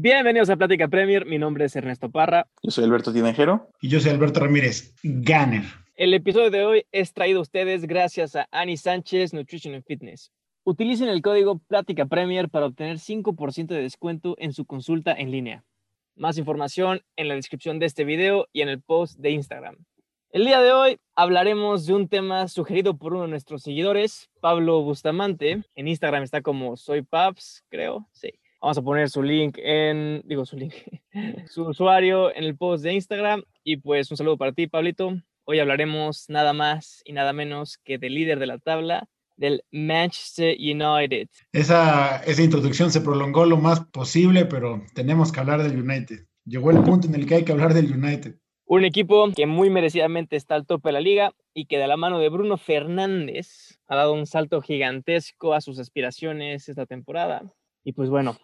Bienvenidos a Plática Premier, mi nombre es Ernesto Parra. Yo soy Alberto Tinejero. Y yo soy Alberto Ramírez, Ganner. El episodio de hoy es traído a ustedes gracias a Annie Sánchez Nutrition and Fitness. Utilicen el código Plática Premier para obtener 5% de descuento en su consulta en línea. Más información en la descripción de este video y en el post de Instagram. El día de hoy hablaremos de un tema sugerido por uno de nuestros seguidores, Pablo Bustamante. En Instagram está como Soy Paps, creo. Sí. Vamos a poner su link en, digo su link, su usuario en el post de Instagram. Y pues un saludo para ti, Pablito. Hoy hablaremos nada más y nada menos que del líder de la tabla, del Manchester United. Esa, esa introducción se prolongó lo más posible, pero tenemos que hablar del United. Llegó el punto en el que hay que hablar del United. Un equipo que muy merecidamente está al tope de la liga y que de la mano de Bruno Fernández ha dado un salto gigantesco a sus aspiraciones esta temporada. Y pues bueno,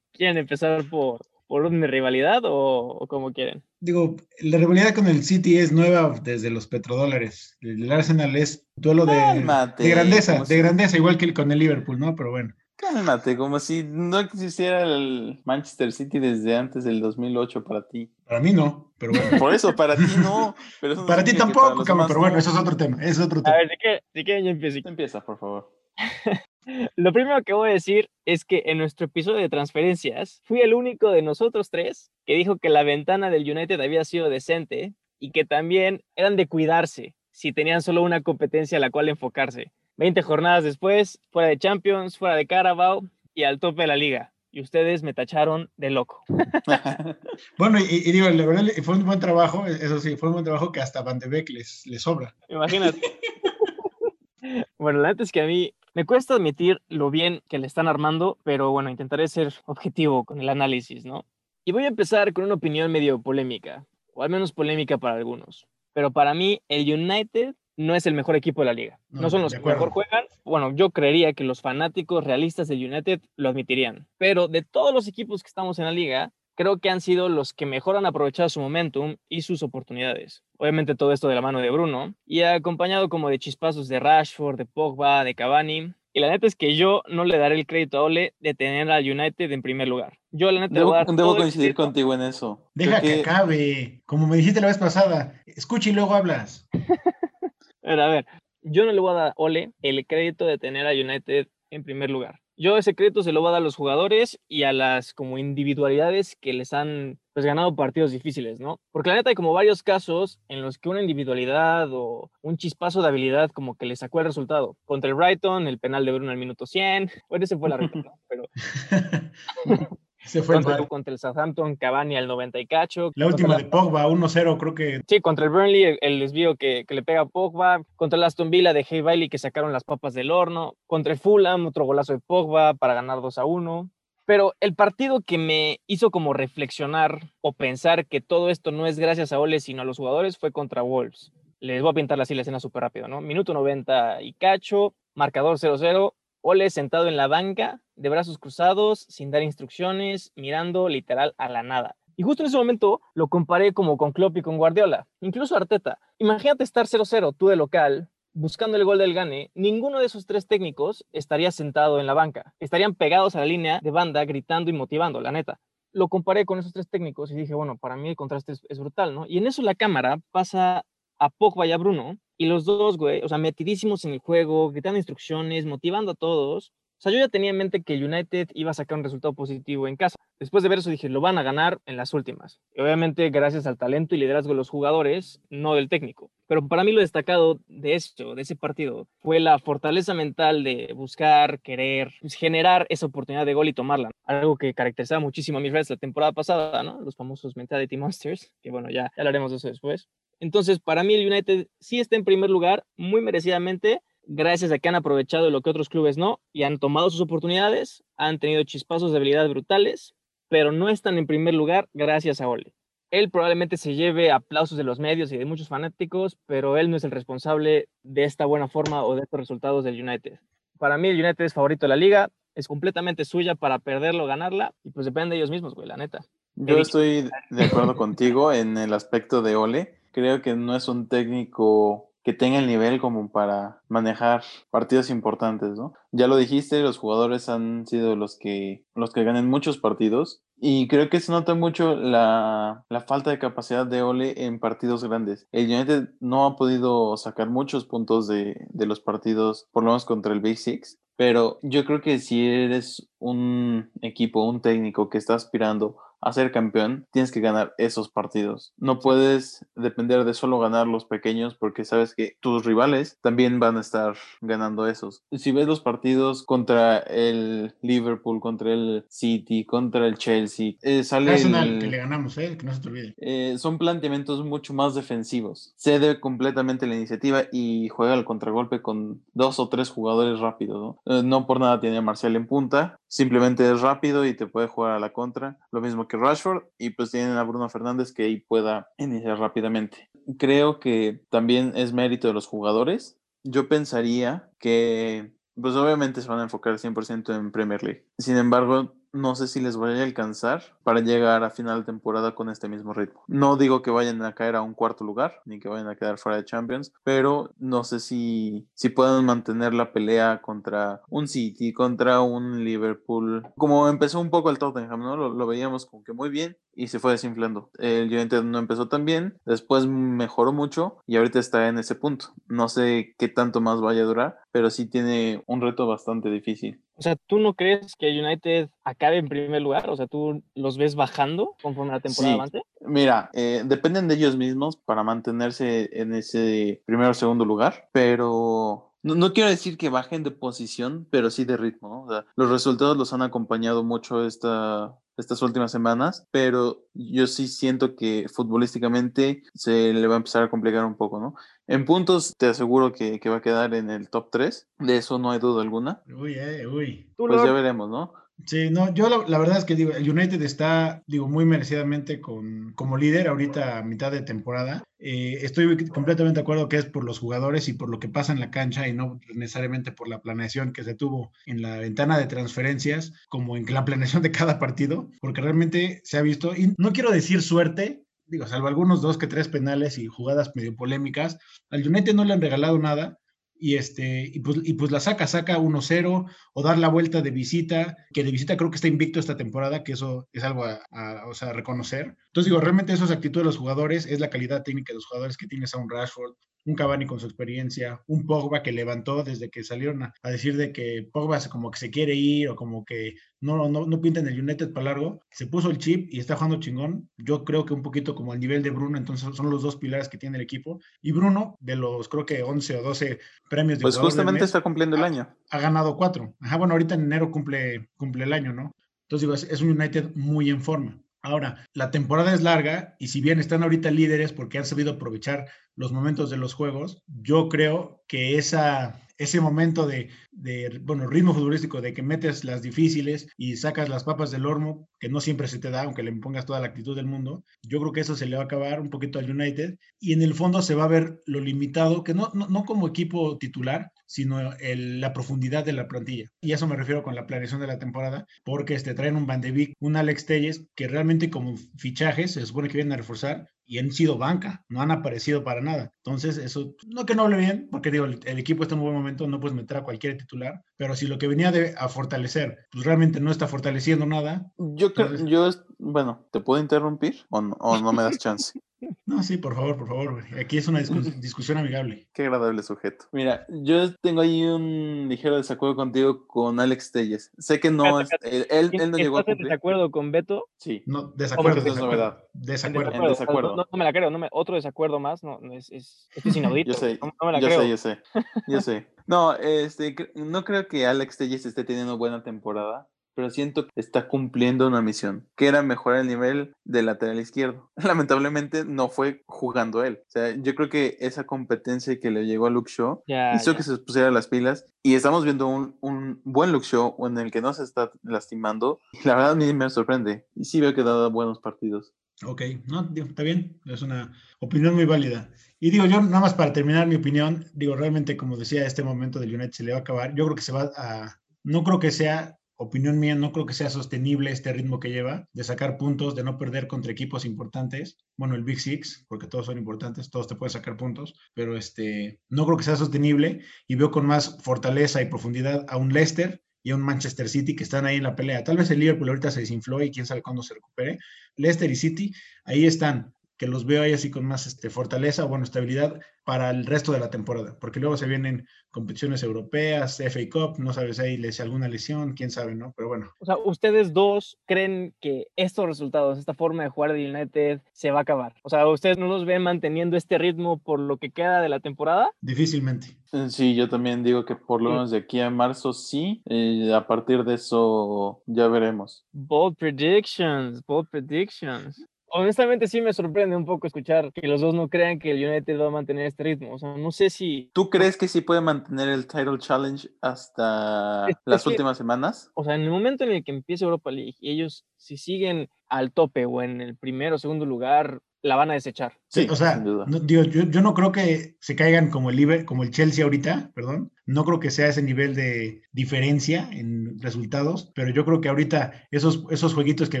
¿Quieren empezar por, por una rivalidad o, como quieren? Digo, la rivalidad con el City es nueva desde los petrodólares. El Arsenal es duelo de, de grandeza, de grandeza, igual que con el Liverpool, ¿no? Pero bueno. Cálmate, como si no existiera el Manchester City desde antes del 2008 para ti. Para mí no, pero bueno. Por eso, para ti no. Pero para ti tampoco, pero bueno, eso es otro tema. Eso es otro tema. A ver, ¿de qué, de qué año empieza? Empieza, por favor. Lo primero que voy a decir es que en nuestro episodio de transferencias fui el único de nosotros tres que dijo que la ventana del United había sido decente y que también eran de cuidarse si tenían solo una competencia a la cual enfocarse. 20 jornadas después, fuera de Champions, fuera de Carabao y al tope de la liga. Y ustedes me tacharon de loco. bueno, y, digo, la verdad fue un buen trabajo, eso sí, fue un buen trabajo que hasta Van de Beek les, les sobra. Imagínate. bueno, la neta es que a mí me cuesta admitir lo bien que le están armando, pero bueno, intentaré ser objetivo con el análisis, ¿no? Y voy a empezar con una opinión medio polémica, o al menos polémica para algunos. Pero para mí, el United no es el mejor equipo de la liga. No, son los que mejor juegan. Bueno, yo creería que los fanáticos realistas del United lo admitirían. Pero de todos los equipos que estamos en la liga, creo que han sido los que mejor han aprovechado su momentum y sus oportunidades. Obviamente todo esto de la mano de Bruno y acompañado como de chispazos de Rashford, de Pogba, de Cavani. Y la neta es que yo no le daré el crédito a Ole de tener al United en primer lugar. Yo la neta debo, debo coincidir contigo en eso. Deja que... acabe, como me dijiste la vez pasada. Escucha y luego hablas. a ver, yo no le voy a dar a Ole el crédito de tener a United en primer lugar. Yo ese crédito se lo voy a dar a los jugadores y a las como individualidades que les han pues ganado partidos difíciles, ¿no? Porque la neta hay como varios casos en los que una individualidad o un chispazo de habilidad como que le sacó el resultado. Contra el Brighton, el penal de Bruno al minuto 100, bueno, ese fue la réplica, pero... Se fue contra, el, contra el Southampton, Cavani al 90 y cacho. La última de Pogba, 1-0, creo que. Sí, contra el Burnley, el, desvío que, que, le pega a Pogba. Contra el Aston Villa de Hey Bailey, que sacaron las papas del horno. Contra el Fulham, otro golazo de Pogba para ganar 2-1. Pero el partido que me hizo como reflexionar o pensar que todo esto no es gracias a Ole, sino a los jugadores, fue contra Wolves. Les voy a pintar así la escena súper rápido, ¿no? Minuto 90 y cacho, marcador 0-0. Ole sentado en la banca, de brazos cruzados, sin dar instrucciones, mirando literal a la nada. Y justo en ese momento lo comparé como con Klopp y con Guardiola, incluso Arteta. Imagínate estar 0-0 tú de local, buscando el gol del gane, ninguno de esos tres técnicos estaría sentado en la banca. Estarían pegados a la línea de banda, gritando y motivando, la neta. Lo comparé con esos tres técnicos y dije, bueno, para mí el contraste es, es brutal, ¿no? Y en eso la cámara pasa a Pogba y a Bruno y los dos, güey, o sea, metidísimos en el juego, gritando instrucciones, motivando a todos. O sea, yo ya tenía en mente que United iba a sacar un resultado positivo en casa. Después de ver eso dije, lo van a ganar en las últimas. Y obviamente gracias al talento y liderazgo de los jugadores, no del técnico. Pero para mí lo destacado de esto, de ese partido, fue la fortaleza mental de buscar, querer, pues, generar esa oportunidad de gol y tomarla. Algo que caracterizaba muchísimo a mis Reds la temporada pasada, ¿no? Los famosos Mentality Monsters, que bueno, ya, ya hablaremos de eso después. Entonces, para mí el United sí está en primer lugar, muy merecidamente, gracias a que han aprovechado lo que otros clubes no y han tomado sus oportunidades, han tenido chispazos de habilidad brutales, pero no están en primer lugar gracias a Ole. Él probablemente se lleve aplausos de los medios y de muchos fanáticos, pero él no es el responsable de esta buena forma o de estos resultados del United. Para mí el United es favorito de la liga, es completamente suya para perderlo o ganarla y pues depende de ellos mismos, güey, la neta. Yo estoy de acuerdo contigo en el aspecto de Ole creo que no es un técnico que tenga el nivel como para manejar partidos importantes, ¿no? Ya lo dijiste, los jugadores han sido los que los que ganan muchos partidos Y creo que se nota mucho la, la, falta de capacidad de Ole en partidos grandes. El United no ha podido sacar muchos puntos de, de los partidos, por lo menos contra el Big Six. Pero yo creo que si eres un equipo, un técnico que está aspirando a ser campeón, tienes que ganar esos partidos. No puedes depender de solo ganar los pequeños porque sabes que tus rivales también van a estar ganando esos. Si ves los partidos contra el Liverpool, contra el City, contra el Chelsea, eh, sale Arsenal, que le ganamos, eh, que no se te olvide. Eh, son planteamientos mucho más defensivos. Cede completamente la iniciativa y juega el contragolpe con dos o tres jugadores rápidos. ¿no? no por nada tiene a Marcial en punta, simplemente es rápido y te puede jugar a la contra. Lo mismo que Rashford y pues tienen a Bruno Fernández que ahí pueda iniciar rápidamente. Creo que también es mérito de los jugadores. Yo pensaría que pues obviamente se van a enfocar 100% en Premier League. Sin embargo, no sé si les vaya a alcanzar para llegar a final de temporada con este mismo ritmo. No digo que vayan a caer a un cuarto lugar, ni que vayan a quedar fuera de Champions, pero no sé si, si puedan mantener la pelea contra un City, contra un Liverpool. Como empezó un poco el Tottenham, ¿no? Lo, lo veíamos como que muy bien y se fue desinflando. El United no empezó tan bien, después mejoró mucho y ahorita está en ese punto. No sé qué tanto más vaya a durar, pero sí tiene un reto bastante difícil. O sea, ¿tú no crees que United acabe en primer lugar? O sea, ¿tú los ves bajando conforme la temporada avance? Mira, eh, dependen de ellos mismos para mantenerse en ese primer o segundo lugar, pero no, no, quiero decir que bajen de posición, pero sí de ritmo. ¿no? O sea, los resultados los han acompañado mucho esta, estas últimas semanas, pero yo sí siento que futbolísticamente se le va a empezar a complicar un poco, ¿no? En puntos te aseguro que, que va a quedar en el top 3, de eso no hay duda alguna. Uy, eh, uy. Pues ya veremos, ¿no? Sí, no, yo la, verdad es que digo, el United está, digo, muy merecidamente con, como líder ahorita a mitad de temporada. Eh, estoy completamente de acuerdo que es por los jugadores y por lo que pasa en la cancha y no necesariamente por la planeación que se tuvo en la ventana de transferencias, como en la planeación de cada partido, porque realmente se ha visto, y no quiero decir suerte, digo, salvo algunos dos que tres penales y jugadas medio polémicas, al United no le han regalado nada, y este y pues, y pues la saca, saca 1-0 o dar la vuelta de visita, que de visita creo que está invicto esta temporada, que eso es algo a, o sea, reconocer. Entonces digo, realmente eso es actitud de los jugadores, es la calidad técnica de los jugadores que tienes a un Rashford, un Cavani con su experiencia, un Pogba que levantó desde que salieron a, a, decir de que Pogba como que se quiere ir o como que no, no, no pinta en el United para largo, se puso el chip y está jugando chingón. Yo creo que un poquito como al nivel de Bruno, entonces son los dos pilares que tiene el equipo. Y Bruno, de los creo que 11 o 12 premios de Pues justamente mes, está cumpliendo el año. Ha, ha, ganado cuatro. Ajá, bueno, ahorita en enero cumple, cumple el año, ¿no? Entonces digo, es, es un United muy en forma. Ahora, la temporada es larga y si bien están ahorita líderes porque han sabido aprovechar los momentos de los juegos, yo creo que ese momento de, de, bueno, ritmo futbolístico, de que metes las difíciles y sacas las papas del horno, que no siempre se te da, aunque le pongas toda la actitud del mundo, yo creo que eso se le va a acabar un poquito al United. Y en el fondo se va a ver lo limitado, que no, no como equipo titular, sino el, la profundidad de la plantilla. Y a eso me refiero con la planeación de la temporada, porque este, traen un Van de Beek, un Alex Telles, que realmente como fichajes se supone que vienen a reforzar, y han sido banca, no han aparecido para nada. Entonces, eso, no que no hable bien, porque digo, el, el, equipo está en un buen momento, no puedes meter a cualquier titular, pero si lo que venía de, a fortalecer, pues realmente no está fortaleciendo nada. Yo creo, entonces... yo, bueno, ¿te puedo interrumpir o no, o no me das chance? No, sí, por favor, por favor. Aquí es una discus discusión amigable. Qué agradable sujeto. Mira, yo tengo ahí un ligero desacuerdo contigo con Alex Telles. Sé que no es. Él, él, él no llegó a cumplir. desacuerdo con Beto? Sí. No, desacuerdo. Eso es novedad. Desacuerdo. En desacuerdo. No, no, me la creo. No me, otro desacuerdo más. No, no es, es, es inaudito. yo sé. No, no me la yo creo. sé, yo sé. Yo sé. No, este, no creo que Alex Telles esté teniendo buena temporada pero siento que está cumpliendo una misión, que era mejorar el nivel del lateral izquierdo. Lamentablemente no fue jugando él. O sea, yo creo que esa competencia que le llegó a Luke Shaw ya, hizo ya. que se pusiera las pilas y estamos viendo un, un, buen Luke Shaw en el que no se está lastimando. La verdad a mí me sorprende y sí veo que ha dado buenos partidos. Ok, no, digo, está bien, es una opinión muy válida. Y digo, yo nada más para terminar mi opinión, digo, realmente como decía, este momento del United se le va a acabar. Yo creo que se va a, no creo que sea opinión mía, no creo que sea sostenible este ritmo que lleva de sacar puntos, de no perder contra equipos importantes. Bueno, el Big Six, porque todos son importantes, todos te pueden sacar puntos, pero este, no creo que sea sostenible y veo con más fortaleza y profundidad a un Leicester y a un Manchester City que están ahí en la pelea. Tal vez el Liverpool ahorita se desinfló y quién sabe cuándo se recupere. Leicester y City, ahí están que los veo ahí así con más este, fortaleza o bueno, estabilidad para el resto de la temporada, porque luego se vienen competiciones europeas, FA Cup, no sabes ahí si alguna lesión, quién sabe, ¿no? Pero bueno. O sea, ustedes dos creen que estos resultados, esta forma de jugar de United se va a acabar. O sea, ustedes no los ven manteniendo este ritmo por lo que queda de la temporada. Difícilmente. Eh, sí, yo también digo que por lo menos de aquí a marzo sí, y a partir de eso ya veremos. Bold predictions, bold predictions. Honestamente sí me sorprende un poco escuchar que los dos no crean que el United va a mantener este ritmo. O sea, no sé si... ¿Tú crees que sí puede mantener el Title Challenge hasta las últimas semanas? O sea, en el momento en el que empiece Europa League y ellos si siguen al tope o en el primero o segundo lugar, la van a desechar. Sí, o sea, yo, yo, no creo que se caigan como el, como el Chelsea ahorita, perdón. No creo que sea ese nivel de diferencia en resultados, pero yo creo que ahorita esos, esos jueguitos que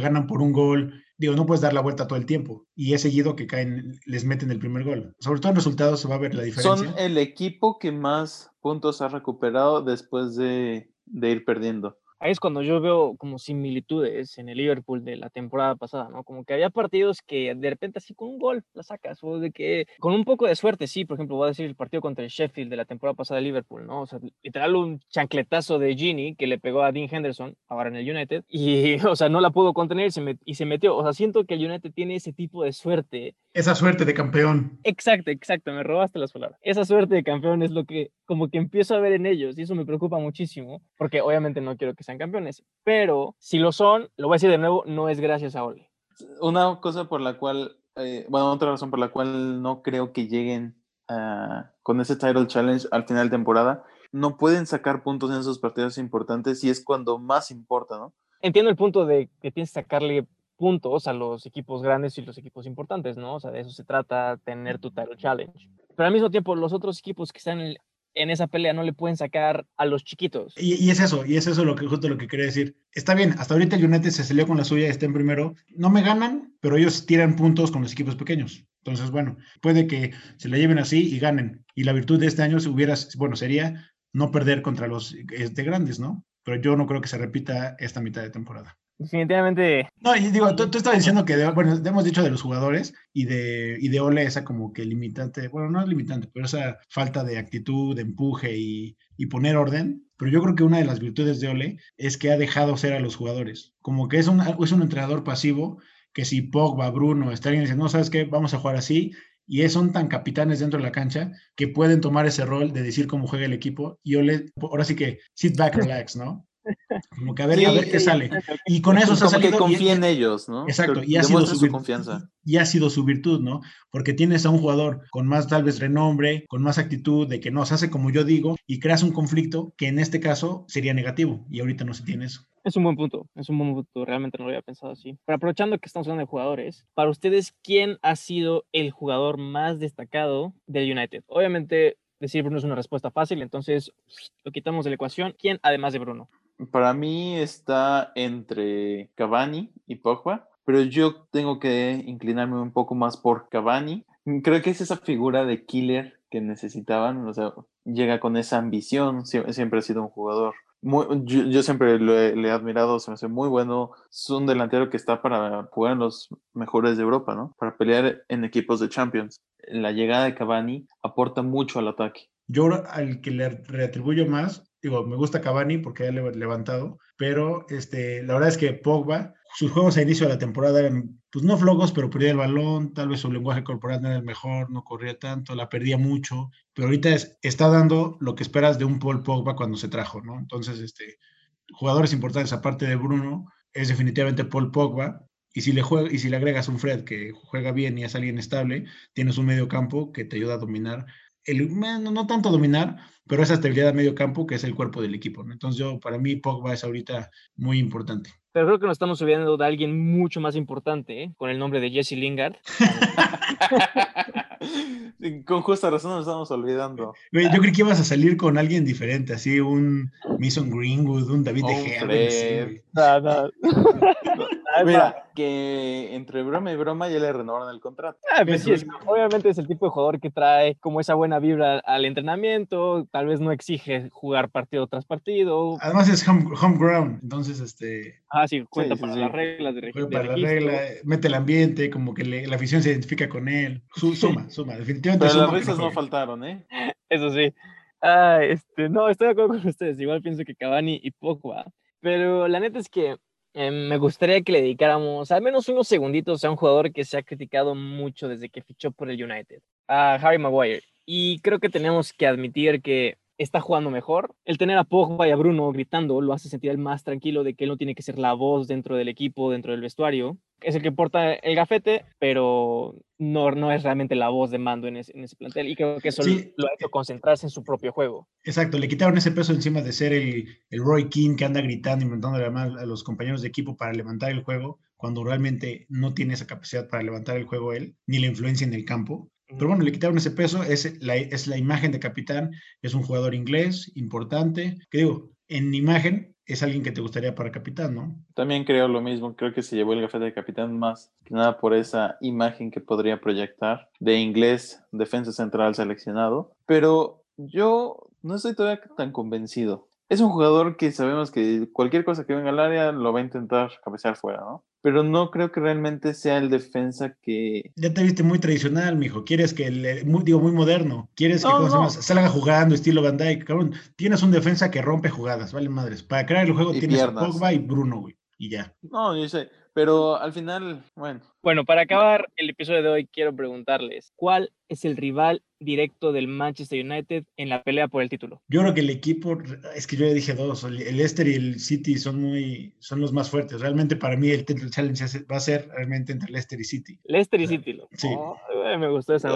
ganan por un gol, digo, no puedes dar la vuelta todo el tiempo. Y es seguido que caen, les meten el primer gol. Sobre todo en resultados se va a ver la diferencia. Son el equipo que más puntos ha recuperado después de, de ir perdiendo ahí es cuando yo veo como similitudes en el Liverpool de la temporada pasada, ¿no? Como que había partidos que de repente así con un gol la sacas, o de que con un poco de suerte, sí, por ejemplo, voy a decir el partido contra el Sheffield de la temporada pasada de Liverpool, ¿no? O sea, literal un chancletazo de Gini que le pegó a Dean Henderson, ahora en el United, y, o sea, no la pudo contener y se metió. O sea, siento que el United tiene ese tipo de suerte. Esa suerte de campeón. Exacto, exacto, me robaste las palabras. Esa suerte de campeón es lo que como que empiezo a ver en ellos y eso me preocupa muchísimo, porque obviamente no quiero que sean campeones, pero si lo son, lo voy a decir de nuevo, no es gracias a Ole. Una cosa por la cual, eh, bueno, otra razón por la cual no creo que lleguen con ese Title Challenge al final de temporada, no pueden sacar puntos en esos partidos importantes y es cuando más importa, ¿no? Entiendo el punto de que tienes que sacarle puntos a los equipos grandes y los equipos importantes, ¿no? O sea, de eso se trata, tener tu title challenge. Pero al mismo tiempo, los otros equipos que están en, en esa pelea no le pueden sacar a los chiquitos. Y, es eso, y es eso lo que justo lo que quería decir. Está bien, hasta ahorita el United se salió con la suya, está en primero. No me ganan, pero ellos tiran puntos con los equipos pequeños. Entonces, bueno, puede que se la lleven así y ganen. Y la virtud de este año hubiera, bueno, sería no perder contra los de grandes, ¿no? Pero yo no creo que se repita esta mitad de temporada. Definitivamente. No, y digo, tú, tú estabas diciendo que, bueno, hemos dicho de los jugadores y de, y de Ole esa como que limitante, bueno, no es limitante, pero esa falta de actitud, de empuje y, y poner orden. Pero yo creo que una de las virtudes de Ole es que ha dejado ser a los jugadores. Como que es un, es un entrenador pasivo que si Pogba, Bruno, Sterling dicen, no, ¿sabes qué? Vamos a jugar así. Y son tan capitanes dentro de la cancha que pueden tomar ese rol de decir cómo juega el equipo. Y Ole, ahora sí que sit back, relax, ¿no? Como que a ver, a ver qué sale. Y con eso se ha salido. que confía en ellos, ¿no? Exacto. Y ha sido su, confianza. Y ha sido su virtud, ¿no? Porque tienes a un jugador con más tal vez renombre, con más actitud, de que no se hace como yo digo, y creas un conflicto que en este caso sería negativo. Y ahorita no se tiene eso. Es un buen punto, es un buen punto, realmente no lo había pensado así. Pero aprovechando que estamos hablando de jugadores, para ustedes, ¿quién ha sido el jugador más destacado del United? Obviamente, decir Bruno es una respuesta fácil, entonces lo quitamos de la ecuación. ¿Quién además de Bruno? Para mí está entre Cavani y Pogba, pero yo tengo que inclinarme un poco más por Cavani. Creo que es esa figura de killer que necesitaban, o sea, llega con esa ambición, siempre, ha sido un jugador muy, yo, siempre le he admirado, se me hace muy bueno. Es un delantero que está para jugar en los mejores de Europa, ¿no? Para pelear en equipos de Champions. La llegada de Cavani aporta mucho al ataque. Yo al que le reatribuyo más digo, me gusta Cavani porque ha levantado, pero este, la verdad es que Pogba, sus juegos a inicio de la temporada eran, pues no flojos, pero perdía el balón, tal vez su lenguaje corporal no era el mejor, no corría tanto, la perdía mucho, pero ahorita está dando lo que esperas de un Paul Pogba cuando se trajo, ¿no? Entonces, este, jugadores importantes aparte de Bruno, es definitivamente Paul Pogba, y si le juega, y si le agregas un Fred que juega bien y es alguien estable, tienes un medio campo que te ayuda a dominar el, no, tanto dominar, pero esa estabilidad a medio campo que es el cuerpo del equipo. Entonces yo, para mí, Pogba es ahorita muy importante. Pero creo que nos estamos olvidando de alguien mucho más importante, ¿eh? con el nombre de Jesse Lingard. con justa razón nos estamos olvidando. Yo creí que ibas a salir con alguien diferente, así un Mason Greenwood, un David de Gea. Mira, que entre broma y broma ya le renovaron el contrato. Ah, pues sí, obviamente es el tipo de jugador que trae como esa buena vibra al entrenamiento, tal vez no exige jugar partido tras partido. Además es home, ground, entonces este... Ah, sí, cuenta para las reglas de, registro. Para la regla, mete el ambiente, como que la afición se identifica con él. suma, suma, definitivamente. Pero las risas no faltaron, ¿eh? Eso sí. Ah, este, no, estoy de acuerdo con ustedes. Igual pienso que Cavani y Pogba. Pero la neta es que em, me gustaría que le dedicáramos al menos unos segunditos a un jugador que se ha criticado mucho desde que fichó por el United, a Harry Maguire. Y creo que tenemos que admitir que está jugando mejor. El tener a Pogba y a Bruno gritando lo hace sentir más tranquilo de que él no tiene que ser la voz dentro del equipo, dentro del vestuario. Es el que porta el gafete, pero no, no es realmente la voz de mando en ese, en ese plantel. Y creo que eso lo ha hecho concentrarse en su propio juego. Exacto, le quitaron ese peso encima de ser el, el Roy King que anda gritando, inventando a los compañeros de equipo para levantar el juego, cuando realmente no tiene esa capacidad para levantar el juego él, ni la influencia en el campo. Pero bueno, le quitaron ese peso, es la, es la imagen de capitán, es un jugador inglés importante, que digo, en imagen es alguien que te gustaría para capitán, ¿no? También creo lo mismo, creo que se llevó el gafete de capitán más que nada por esa imagen que podría proyectar de inglés, defensa central seleccionado, pero yo no estoy todavía tan convencido. Es un jugador que sabemos que cualquier cosa que venga al área lo va a intentar cabecear fuera, ¿no? Pero no creo que realmente sea el defensa que... Ya te viste muy tradicional, mijo. Quieres que, el, muy, digo, muy moderno. Quieres que salga jugando estilo Van Dyke. Cabrón, tienes un defensa que rompe jugadas, vale madres. Para crear el juego tienes a Pogba y Bruno, güey. Y ya. No, yo sé. Pero al final, bueno. Bueno, para acabar el episodio de hoy, quiero preguntarles, ¿cuál es el rival directo del Manchester United en la pelea por el título? Yo creo que el equipo, es que yo ya dije dos, el Leicester y el City son muy, son los más fuertes. Realmente para mí el Title Challenge va a ser realmente entre Leicester y City. Leicester y City. Sí. me gustó esa.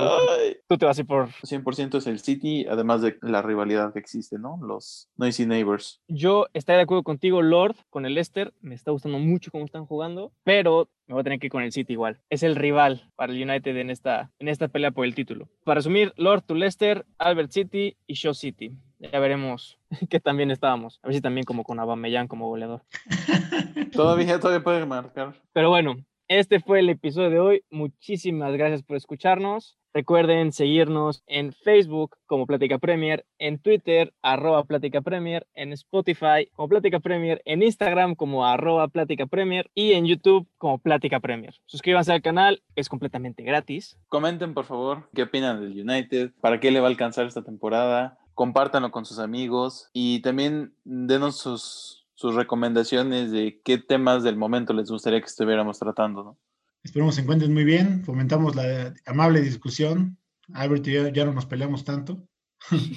Tú te vas a ir por... 100% es el City, además de la rivalidad que existe, ¿no? Los Noisy Neighbors. Yo estaría de acuerdo contigo, Lord, con el Leicester. Me está gustando mucho cómo están jugando, pero me voy a tener que ir con el City igual. Es el rival para el United en esta, en esta pelea por el título. Para resumir, Lord to Leicester, Albert City y Shaw City. Ya veremos qué también estábamos. A ver si también como con Aubameyang como goleador. todavía, todavía puede marcar. Pero bueno, este fue el episodio de hoy. Muchísimas gracias por escucharnos. Recuerden seguirnos en Facebook como Plática Premier, en Twitter arroba Plática Premier, en Spotify como Plática Premier, en Instagram como arroba Plática Premier y en YouTube como Plática Premier. Suscríbanse al canal, es completamente gratis. Comenten por favor qué opinan del United, para qué le va a alcanzar esta temporada, compártanlo con sus amigos y también denos sus sus recomendaciones de qué temas del momento les gustaría que estuviéramos tratando. ¿no? Esperemos se encuentren muy bien, fomentamos la amable discusión. Albert y yo ya no nos peleamos tanto.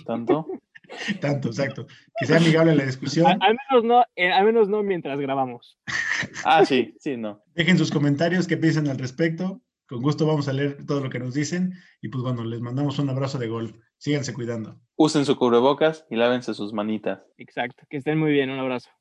¿Tanto? tanto, exacto. Que sea amigable la discusión. Al, menos no, eh, al menos no mientras grabamos. ah, sí, sí, no. Dejen sus comentarios, qué piensan al respecto. Con gusto vamos a leer todo lo que nos dicen. Y pues bueno, les mandamos un abrazo de gol. Síganse cuidando. Usen su cubrebocas y lávense sus manitas. Exacto. Que estén muy bien. Un abrazo.